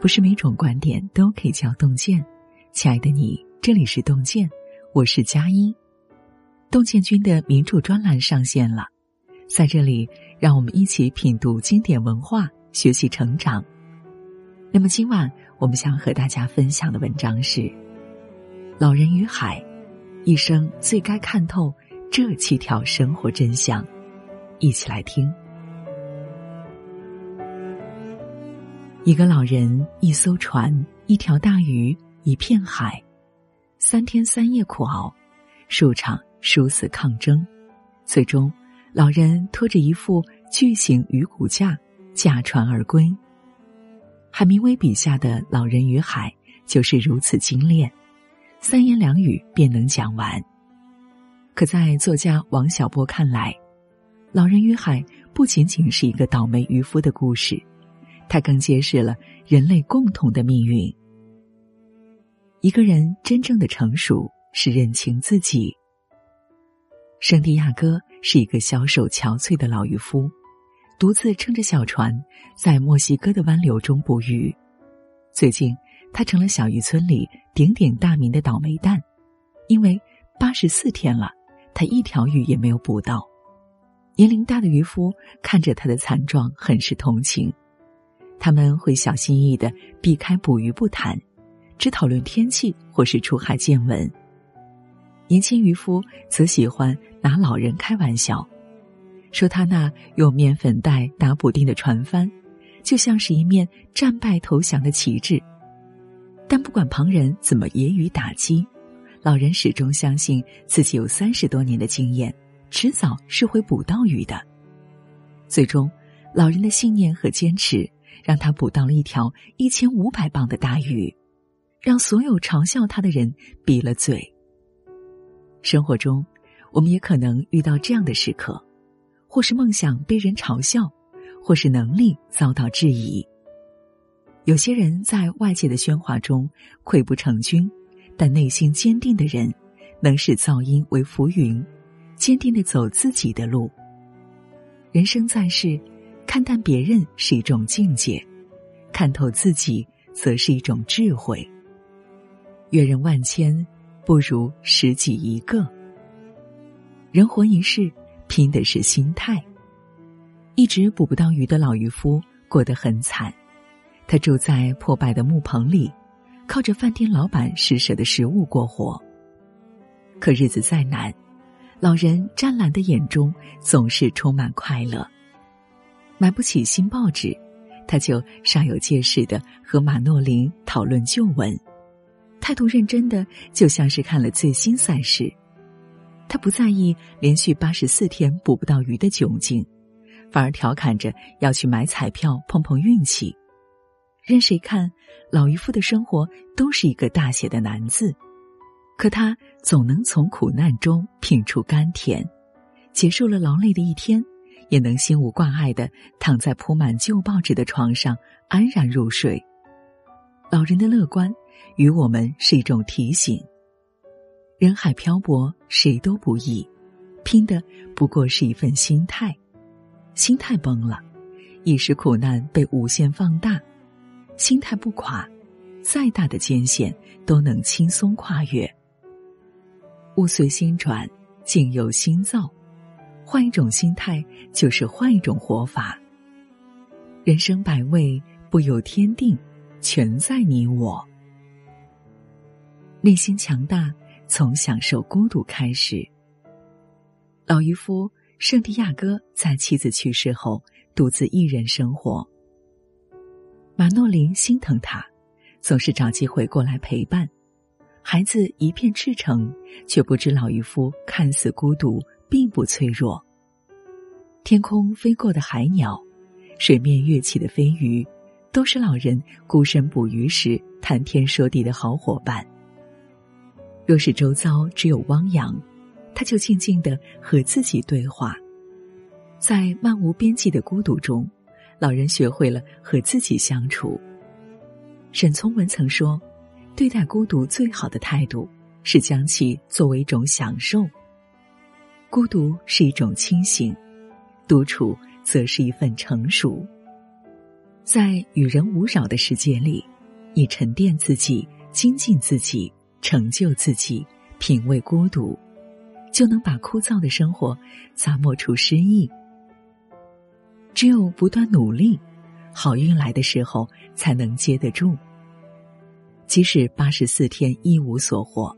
不是每种观点都可以叫洞见。亲爱的你，这里是洞见，我是佳音。洞见君的名著专栏上线了，在这里，让我们一起品读经典文化，学习成长。那么今晚我们想和大家分享的文章是《老人与海》，一生最该看透这七条生活真相。一起来听。一个老人，一艘船，一条大鱼，一片海，三天三夜苦熬，数场殊死抗争，最终，老人拖着一副巨型鱼骨架驾船而归。海明威笔下的老人与海就是如此精炼，三言两语便能讲完。可在作家王小波看来，老人与海不仅仅是一个倒霉渔夫的故事。它更揭示了人类共同的命运。一个人真正的成熟是认清自己。圣地亚哥是一个消瘦憔悴的老渔夫，独自撑着小船在墨西哥的湾流中捕鱼。最近，他成了小渔村里鼎鼎大名的倒霉蛋，因为八十四天了，他一条鱼也没有捕到。年龄大的渔夫看着他的惨状，很是同情。他们会小心翼翼的避开捕鱼不谈，只讨论天气或是出海见闻。年轻渔夫则喜欢拿老人开玩笑，说他那用面粉袋打补丁的船帆，就像是一面战败投降的旗帜。但不管旁人怎么揶揄打击，老人始终相信自己有三十多年的经验，迟早是会捕到鱼的。最终，老人的信念和坚持。让他捕到了一条一千五百磅的大鱼，让所有嘲笑他的人闭了嘴。生活中，我们也可能遇到这样的时刻，或是梦想被人嘲笑，或是能力遭到质疑。有些人在外界的喧哗中溃不成军，但内心坚定的人，能使噪音为浮云，坚定的走自己的路。人生在世。看淡别人是一种境界，看透自己则是一种智慧。阅人万千，不如识己一个。人活一世，拼的是心态。一直捕不到鱼的老渔夫过得很惨，他住在破败的木棚里，靠着饭店老板施舍的食物过活。可日子再难，老人湛蓝的眼中总是充满快乐。买不起新报纸，他就煞有介事的和马诺林讨论旧闻，态度认真的就像是看了最新赛事。他不在意连续八十四天捕不到鱼的窘境，反而调侃着要去买彩票碰碰运气。任谁看，老渔夫的生活都是一个大写的难字，可他总能从苦难中品出甘甜，结束了劳累的一天。也能心无挂碍的躺在铺满旧报纸的床上安然入睡。老人的乐观，与我们是一种提醒。人海漂泊，谁都不易，拼的不过是一份心态。心态崩了，一时苦难被无限放大；心态不垮，再大的艰险都能轻松跨越。物随心转，境由心造。换一种心态，就是换一种活法。人生百味，不由天定，全在你我。内心强大，从享受孤独开始。老渔夫圣地亚哥在妻子去世后，独自一人生活。马诺林心疼他，总是找机会过来陪伴。孩子一片赤诚，却不知老渔夫看似孤独。并不脆弱。天空飞过的海鸟，水面跃起的飞鱼，都是老人孤身捕鱼时谈天说地的好伙伴。若是周遭只有汪洋，他就静静的和自己对话。在漫无边际的孤独中，老人学会了和自己相处。沈从文曾说：“对待孤独最好的态度，是将其作为一种享受。”孤独是一种清醒，独处则是一份成熟。在与人无扰的世界里，你沉淀自己，精进自己，成就自己，品味孤独，就能把枯燥的生活杂磨出诗意。只有不断努力，好运来的时候才能接得住。即使八十四天一无所获，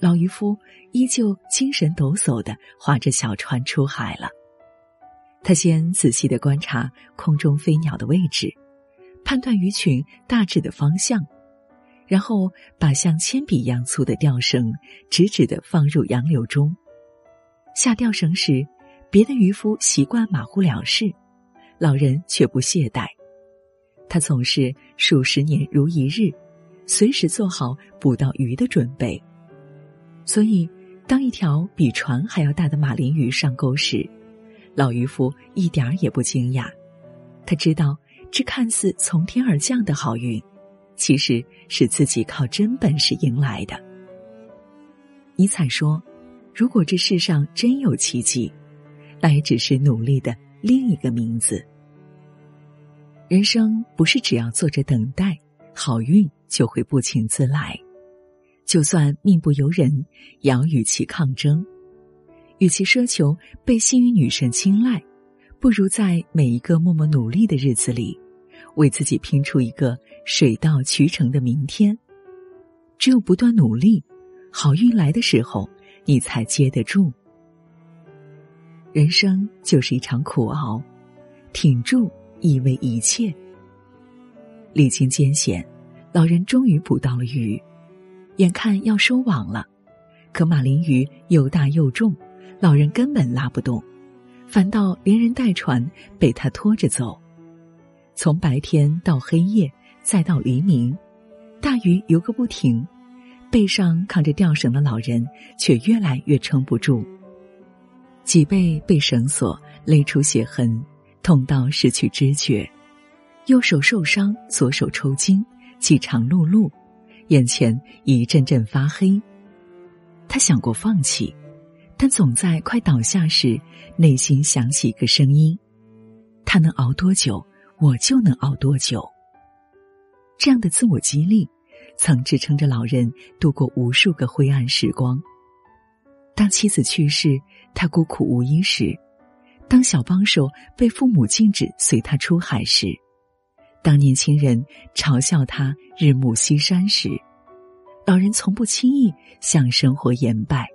老渔夫依旧精神抖擞的划着小船出海了。他先仔细的观察空中飞鸟的位置，判断鱼群大致的方向，然后把像铅笔一样粗的钓绳直直的放入洋流中。下钓绳时，别的渔夫习惯马虎了事，老人却不懈怠。他总是数十年如一日。随时做好捕到鱼的准备。所以，当一条比船还要大的马林鱼上钩时，老渔夫一点儿也不惊讶。他知道，这看似从天而降的好运，其实是自己靠真本事赢来的。尼采说：“如果这世上真有奇迹，那也只是努力的另一个名字。人生不是只要坐着等待好运。”就会不请自来，就算命不由人，也要与其抗争。与其奢求被幸运女神青睐，不如在每一个默默努力的日子里，为自己拼出一个水到渠成的明天。只有不断努力，好运来的时候，你才接得住。人生就是一场苦熬，挺住意味一切。历经艰险。老人终于捕到了鱼，眼看要收网了，可马林鱼又大又重，老人根本拉不动，反倒连人带船被他拖着走。从白天到黑夜，再到黎明，大鱼游个不停，背上扛着吊绳的老人却越来越撑不住，脊背被绳索勒出血痕，痛到失去知觉，右手受伤，左手抽筋。饥肠辘辘，眼前一阵阵发黑。他想过放弃，但总在快倒下时，内心响起一个声音：他能熬多久，我就能熬多久。这样的自我激励，曾支撑着老人度过无数个灰暗时光。当妻子去世，他孤苦无依时；当小帮手被父母禁止随他出海时。当年轻人嘲笑他日暮西山时，老人从不轻易向生活言败，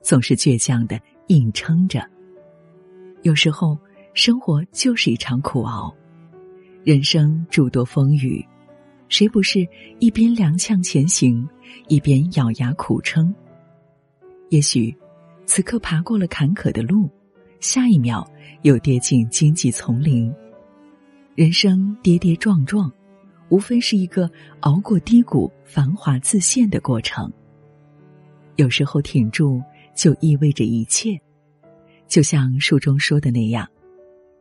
总是倔强的硬撑着。有时候，生活就是一场苦熬，人生诸多风雨，谁不是一边踉跄前行，一边咬牙苦撑？也许，此刻爬过了坎坷的路，下一秒又跌进荆棘丛林。人生跌跌撞撞，无非是一个熬过低谷、繁华自现的过程。有时候挺住，就意味着一切。就像书中说的那样，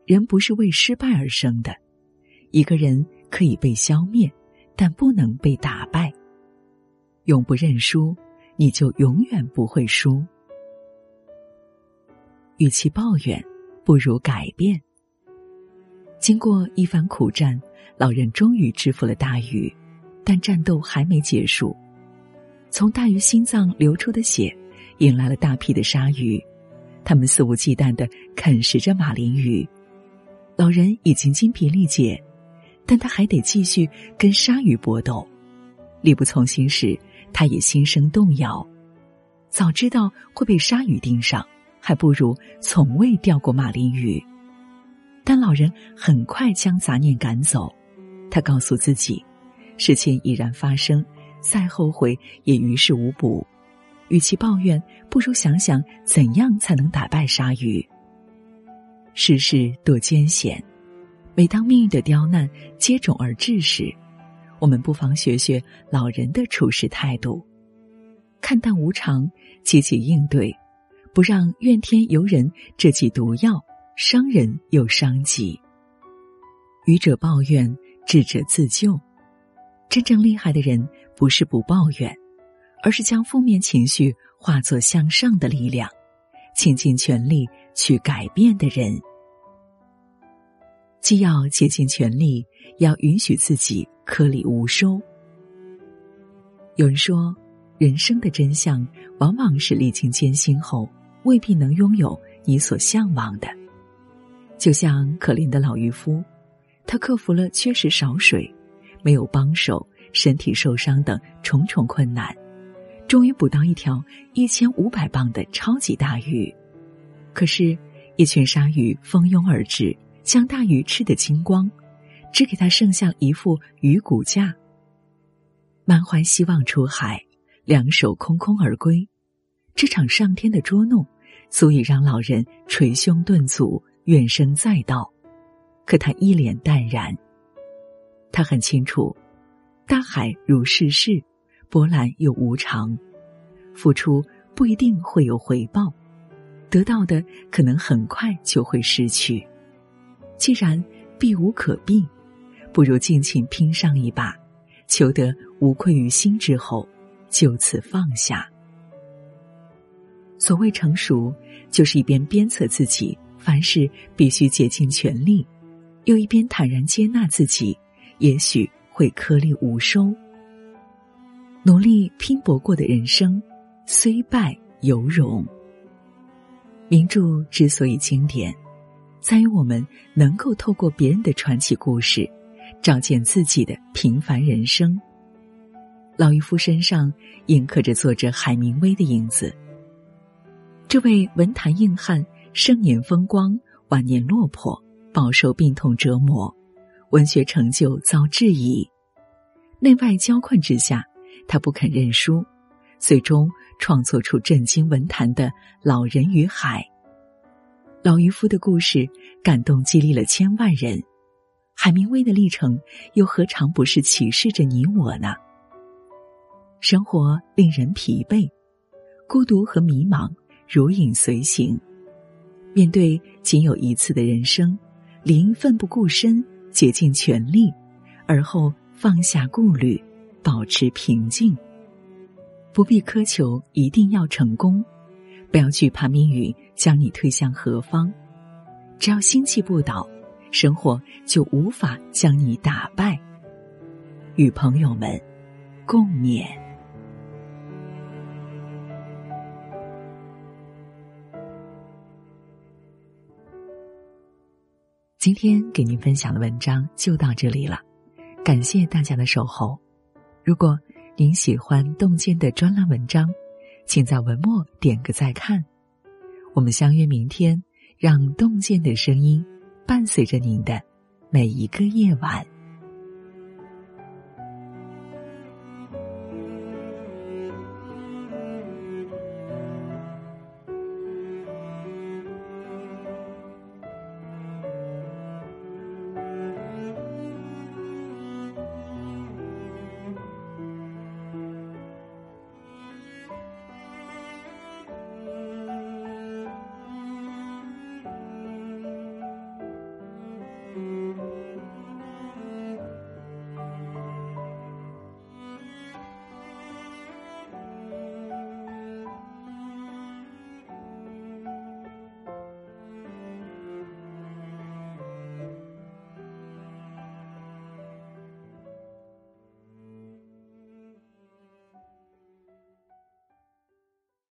人不是为失败而生的。一个人可以被消灭，但不能被打败。永不认输，你就永远不会输。与其抱怨，不如改变。经过一番苦战，老人终于制服了大鱼，但战斗还没结束。从大鱼心脏流出的血，引来了大批的鲨鱼，他们肆无忌惮的啃食着马林鱼。老人已经精疲力竭，但他还得继续跟鲨鱼搏斗。力不从心时，他也心生动摇。早知道会被鲨鱼盯上，还不如从未钓过马林鱼。但老人很快将杂念赶走，他告诉自己，事情已然发生，再后悔也于事无补。与其抱怨，不如想想怎样才能打败鲨鱼。世事多艰险，每当命运的刁难接踵而至时，我们不妨学学老人的处事态度，看淡无常，积极应对，不让怨天尤人这剂毒药。伤人又伤己。愚者抱怨，智者自救。真正厉害的人，不是不抱怨，而是将负面情绪化作向上的力量，倾尽全力去改变的人。既要竭尽全力，要允许自己颗粒无收。有人说，人生的真相往往是历经艰辛后，未必能拥有你所向往的。就像可怜的老渔夫，他克服了缺食少水、没有帮手、身体受伤等重重困难，终于捕到一条一千五百磅的超级大鱼。可是，一群鲨鱼蜂拥而至，将大鱼吃得精光，只给他剩下一副鱼骨架。满怀希望出海，两手空空而归，这场上天的捉弄，足以让老人捶胸顿足，怨声载道。可他一脸淡然。他很清楚，大海如世事，波澜又无常，付出不一定会有回报，得到的可能很快就会失去。既然避无可避，不如尽情拼上一把。求得无愧于心之后，就此放下。所谓成熟，就是一边鞭策自己凡事必须竭尽全力，又一边坦然接纳自己，也许会颗粒无收。努力拼搏过的人生，虽败犹荣。名著之所以经典，在于我们能够透过别人的传奇故事。照见自己的平凡人生。老渔夫身上印刻着作者海明威的影子。这位文坛硬汉，生年风光，晚年落魄，饱受病痛折磨，文学成就遭质疑。内外交困之下，他不肯认输，最终创作出震惊文坛的《老人与海》。老渔夫的故事感动激励了千万人。海明威的历程，又何尝不是启示着你我呢？生活令人疲惫，孤独和迷茫如影随形。面对仅有一次的人生，理应奋不顾身，竭尽全力，而后放下顾虑，保持平静。不必苛求一定要成功，不要惧怕命运将你推向何方，只要心气不倒。生活就无法将你打败。与朋友们共勉。今天给您分享的文章就到这里了，感谢大家的守候。如果您喜欢洞见的专栏文章，请在文末点个再看。我们相约明天，让洞见的声音。伴随着您的每一个夜晚。